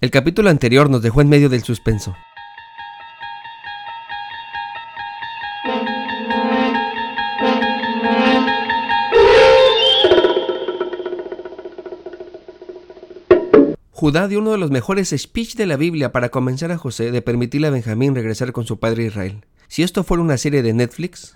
El capítulo anterior nos dejó en medio del suspenso. Judá dio uno de los mejores speech de la Biblia para convencer a José de permitirle a Benjamín regresar con su padre Israel. Si esto fuera una serie de Netflix,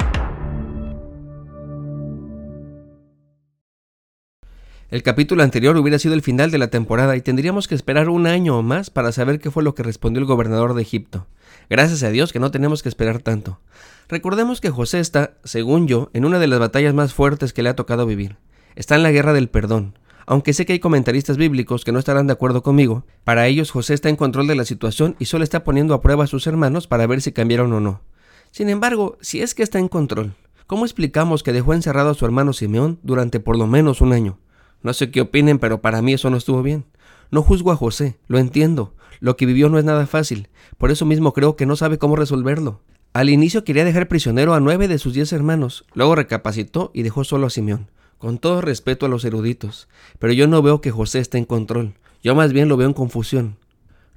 El capítulo anterior hubiera sido el final de la temporada y tendríamos que esperar un año o más para saber qué fue lo que respondió el gobernador de Egipto. Gracias a Dios que no tenemos que esperar tanto. Recordemos que José está, según yo, en una de las batallas más fuertes que le ha tocado vivir. Está en la guerra del perdón. Aunque sé que hay comentaristas bíblicos que no estarán de acuerdo conmigo, para ellos José está en control de la situación y solo está poniendo a prueba a sus hermanos para ver si cambiaron o no. Sin embargo, si es que está en control, ¿cómo explicamos que dejó encerrado a su hermano Simeón durante por lo menos un año? No sé qué opinen, pero para mí eso no estuvo bien. No juzgo a José, lo entiendo. Lo que vivió no es nada fácil. Por eso mismo creo que no sabe cómo resolverlo. Al inicio quería dejar prisionero a nueve de sus diez hermanos, luego recapacitó y dejó solo a Simeón. Con todo respeto a los eruditos, pero yo no veo que José esté en control. Yo más bien lo veo en confusión.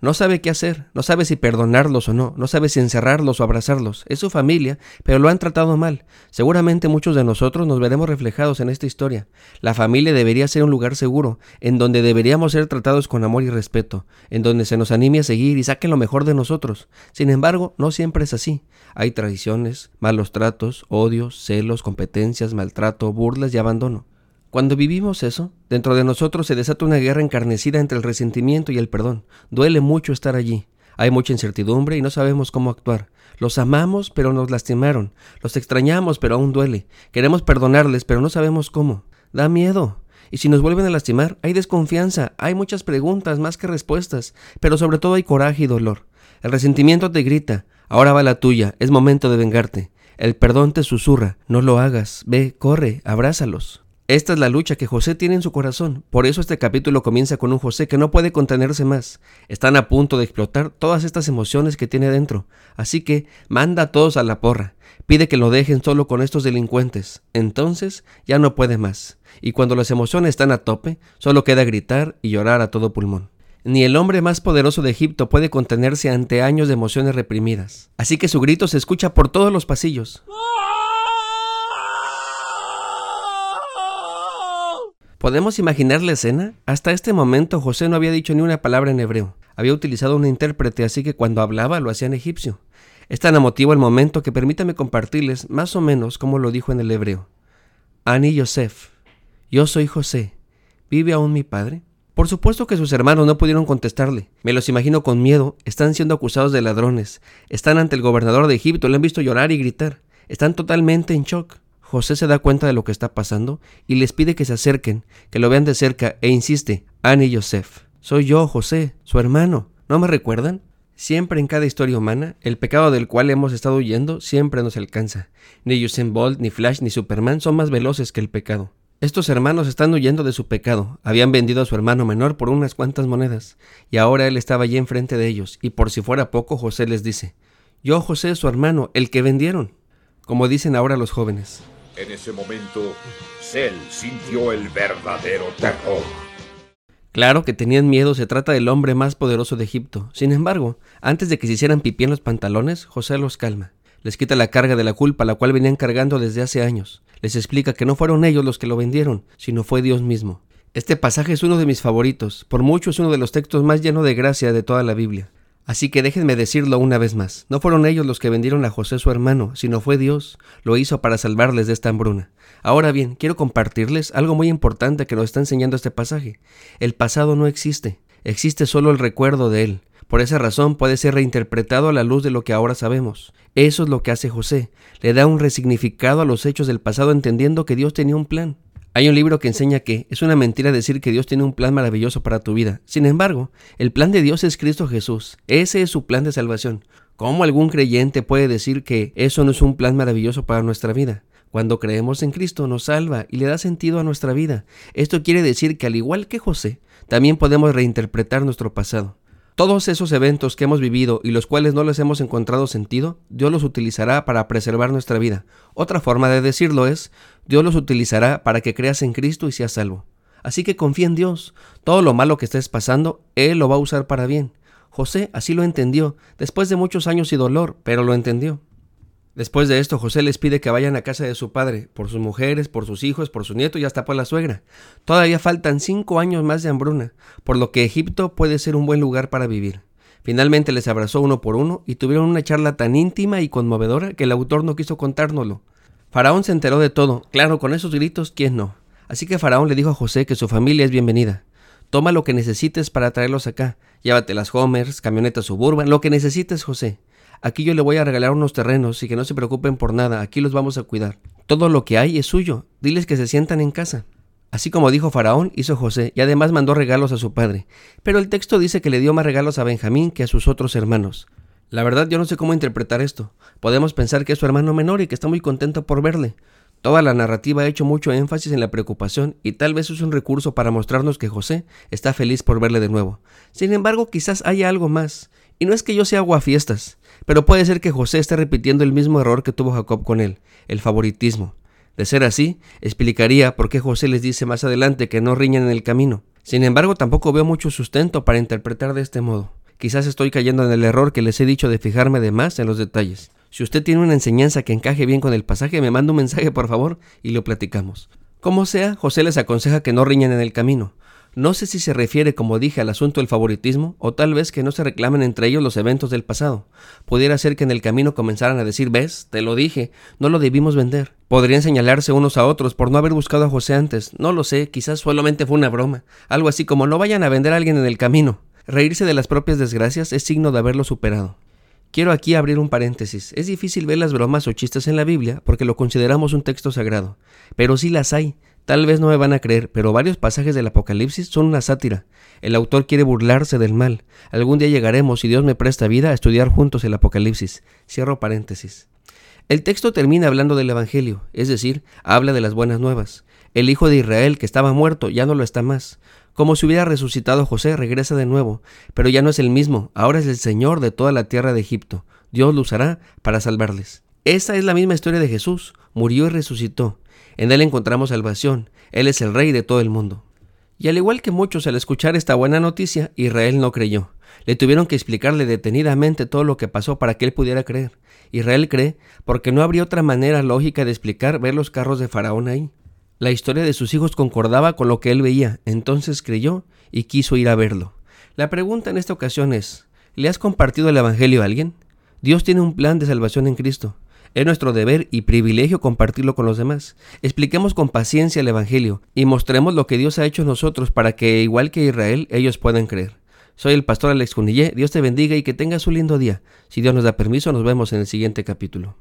No sabe qué hacer, no sabe si perdonarlos o no, no sabe si encerrarlos o abrazarlos. Es su familia, pero lo han tratado mal. Seguramente muchos de nosotros nos veremos reflejados en esta historia. La familia debería ser un lugar seguro, en donde deberíamos ser tratados con amor y respeto, en donde se nos anime a seguir y saque lo mejor de nosotros. Sin embargo, no siempre es así. Hay traiciones, malos tratos, odios, celos, competencias, maltrato, burlas y abandono. Cuando vivimos eso, dentro de nosotros se desata una guerra encarnecida entre el resentimiento y el perdón. Duele mucho estar allí. Hay mucha incertidumbre y no sabemos cómo actuar. Los amamos, pero nos lastimaron. Los extrañamos, pero aún duele. Queremos perdonarles, pero no sabemos cómo. Da miedo. Y si nos vuelven a lastimar, hay desconfianza, hay muchas preguntas más que respuestas, pero sobre todo hay coraje y dolor. El resentimiento te grita, ahora va la tuya, es momento de vengarte. El perdón te susurra, no lo hagas, ve, corre, abrázalos. Esta es la lucha que José tiene en su corazón. Por eso este capítulo comienza con un José que no puede contenerse más. Están a punto de explotar todas estas emociones que tiene dentro. Así que manda a todos a la porra. Pide que lo dejen solo con estos delincuentes. Entonces ya no puede más. Y cuando las emociones están a tope, solo queda gritar y llorar a todo pulmón. Ni el hombre más poderoso de Egipto puede contenerse ante años de emociones reprimidas. Así que su grito se escucha por todos los pasillos. ¿Podemos imaginar la escena? Hasta este momento José no había dicho ni una palabra en hebreo. Había utilizado un intérprete, así que cuando hablaba lo hacía en egipcio. Es tan emotivo el momento que permítame compartirles más o menos como lo dijo en el hebreo. Ani Yosef, yo soy José. ¿Vive aún mi padre? Por supuesto que sus hermanos no pudieron contestarle. Me los imagino con miedo. Están siendo acusados de ladrones. Están ante el gobernador de Egipto. Le han visto llorar y gritar. Están totalmente en shock. José se da cuenta de lo que está pasando y les pide que se acerquen, que lo vean de cerca e insiste, Anne y Joseph. Soy yo, José, su hermano. ¿No me recuerdan? Siempre en cada historia humana, el pecado del cual hemos estado huyendo siempre nos alcanza. Ni Usain Bolt, ni Flash, ni Superman son más veloces que el pecado. Estos hermanos están huyendo de su pecado. Habían vendido a su hermano menor por unas cuantas monedas, y ahora él estaba allí enfrente de ellos, y por si fuera poco, José les dice, Yo, José, su hermano, el que vendieron. Como dicen ahora los jóvenes. En ese momento, Cell sintió el verdadero terror. Claro que tenían miedo, se trata del hombre más poderoso de Egipto. Sin embargo, antes de que se hicieran pipí en los pantalones, José los calma. Les quita la carga de la culpa, la cual venían cargando desde hace años. Les explica que no fueron ellos los que lo vendieron, sino fue Dios mismo. Este pasaje es uno de mis favoritos, por mucho es uno de los textos más llenos de gracia de toda la Biblia. Así que déjenme decirlo una vez más, no fueron ellos los que vendieron a José su hermano, sino fue Dios, lo hizo para salvarles de esta hambruna. Ahora bien, quiero compartirles algo muy importante que nos está enseñando este pasaje. El pasado no existe, existe solo el recuerdo de él. Por esa razón puede ser reinterpretado a la luz de lo que ahora sabemos. Eso es lo que hace José. Le da un resignificado a los hechos del pasado entendiendo que Dios tenía un plan. Hay un libro que enseña que es una mentira decir que Dios tiene un plan maravilloso para tu vida. Sin embargo, el plan de Dios es Cristo Jesús. Ese es su plan de salvación. ¿Cómo algún creyente puede decir que eso no es un plan maravilloso para nuestra vida? Cuando creemos en Cristo nos salva y le da sentido a nuestra vida. Esto quiere decir que al igual que José, también podemos reinterpretar nuestro pasado. Todos esos eventos que hemos vivido y los cuales no les hemos encontrado sentido, Dios los utilizará para preservar nuestra vida. Otra forma de decirlo es, Dios los utilizará para que creas en Cristo y seas salvo. Así que confía en Dios. Todo lo malo que estés pasando, Él lo va a usar para bien. José así lo entendió, después de muchos años y dolor, pero lo entendió. Después de esto, José les pide que vayan a casa de su padre, por sus mujeres, por sus hijos, por su nieto y hasta por la suegra. Todavía faltan cinco años más de hambruna, por lo que Egipto puede ser un buen lugar para vivir. Finalmente les abrazó uno por uno y tuvieron una charla tan íntima y conmovedora que el autor no quiso contárnoslo. Faraón se enteró de todo, claro, con esos gritos, ¿quién no? Así que Faraón le dijo a José que su familia es bienvenida. Toma lo que necesites para traerlos acá. Llévate las Homers, camionetas suburban, lo que necesites, José. Aquí yo le voy a regalar unos terrenos y que no se preocupen por nada, aquí los vamos a cuidar. Todo lo que hay es suyo, diles que se sientan en casa. Así como dijo Faraón, hizo José, y además mandó regalos a su padre. Pero el texto dice que le dio más regalos a Benjamín que a sus otros hermanos. La verdad yo no sé cómo interpretar esto. Podemos pensar que es su hermano menor y que está muy contento por verle. Toda la narrativa ha hecho mucho énfasis en la preocupación y tal vez es un recurso para mostrarnos que José está feliz por verle de nuevo. Sin embargo, quizás haya algo más. Y no es que yo sea aguafiestas, pero puede ser que José esté repitiendo el mismo error que tuvo Jacob con él, el favoritismo. De ser así, explicaría por qué José les dice más adelante que no riñan en el camino. Sin embargo, tampoco veo mucho sustento para interpretar de este modo. Quizás estoy cayendo en el error que les he dicho de fijarme de más en los detalles. Si usted tiene una enseñanza que encaje bien con el pasaje, me manda un mensaje por favor y lo platicamos. Como sea, José les aconseja que no riñan en el camino. No sé si se refiere, como dije, al asunto del favoritismo, o tal vez que no se reclamen entre ellos los eventos del pasado. Pudiera ser que en el camino comenzaran a decir, ves, te lo dije, no lo debimos vender. Podrían señalarse unos a otros por no haber buscado a José antes, no lo sé, quizás solamente fue una broma. Algo así como no vayan a vender a alguien en el camino. Reírse de las propias desgracias es signo de haberlo superado. Quiero aquí abrir un paréntesis. Es difícil ver las bromas o chistes en la Biblia porque lo consideramos un texto sagrado, pero sí las hay. Tal vez no me van a creer, pero varios pasajes del Apocalipsis son una sátira. El autor quiere burlarse del mal. Algún día llegaremos, si Dios me presta vida, a estudiar juntos el Apocalipsis. Cierro paréntesis. El texto termina hablando del Evangelio, es decir, habla de las buenas nuevas. El hijo de Israel, que estaba muerto, ya no lo está más. Como si hubiera resucitado José, regresa de nuevo, pero ya no es el mismo, ahora es el Señor de toda la tierra de Egipto. Dios lo usará para salvarles. Esa es la misma historia de Jesús, murió y resucitó. En Él encontramos salvación, Él es el Rey de todo el mundo. Y al igual que muchos al escuchar esta buena noticia, Israel no creyó. Le tuvieron que explicarle detenidamente todo lo que pasó para que él pudiera creer. Israel cree porque no habría otra manera lógica de explicar ver los carros de Faraón ahí. La historia de sus hijos concordaba con lo que él veía, entonces creyó y quiso ir a verlo. La pregunta en esta ocasión es, ¿le has compartido el Evangelio a alguien? Dios tiene un plan de salvación en Cristo. Es nuestro deber y privilegio compartirlo con los demás. Expliquemos con paciencia el Evangelio y mostremos lo que Dios ha hecho en nosotros para que, igual que Israel, ellos puedan creer. Soy el pastor Alex Cunillé, Dios te bendiga y que tengas un lindo día. Si Dios nos da permiso, nos vemos en el siguiente capítulo.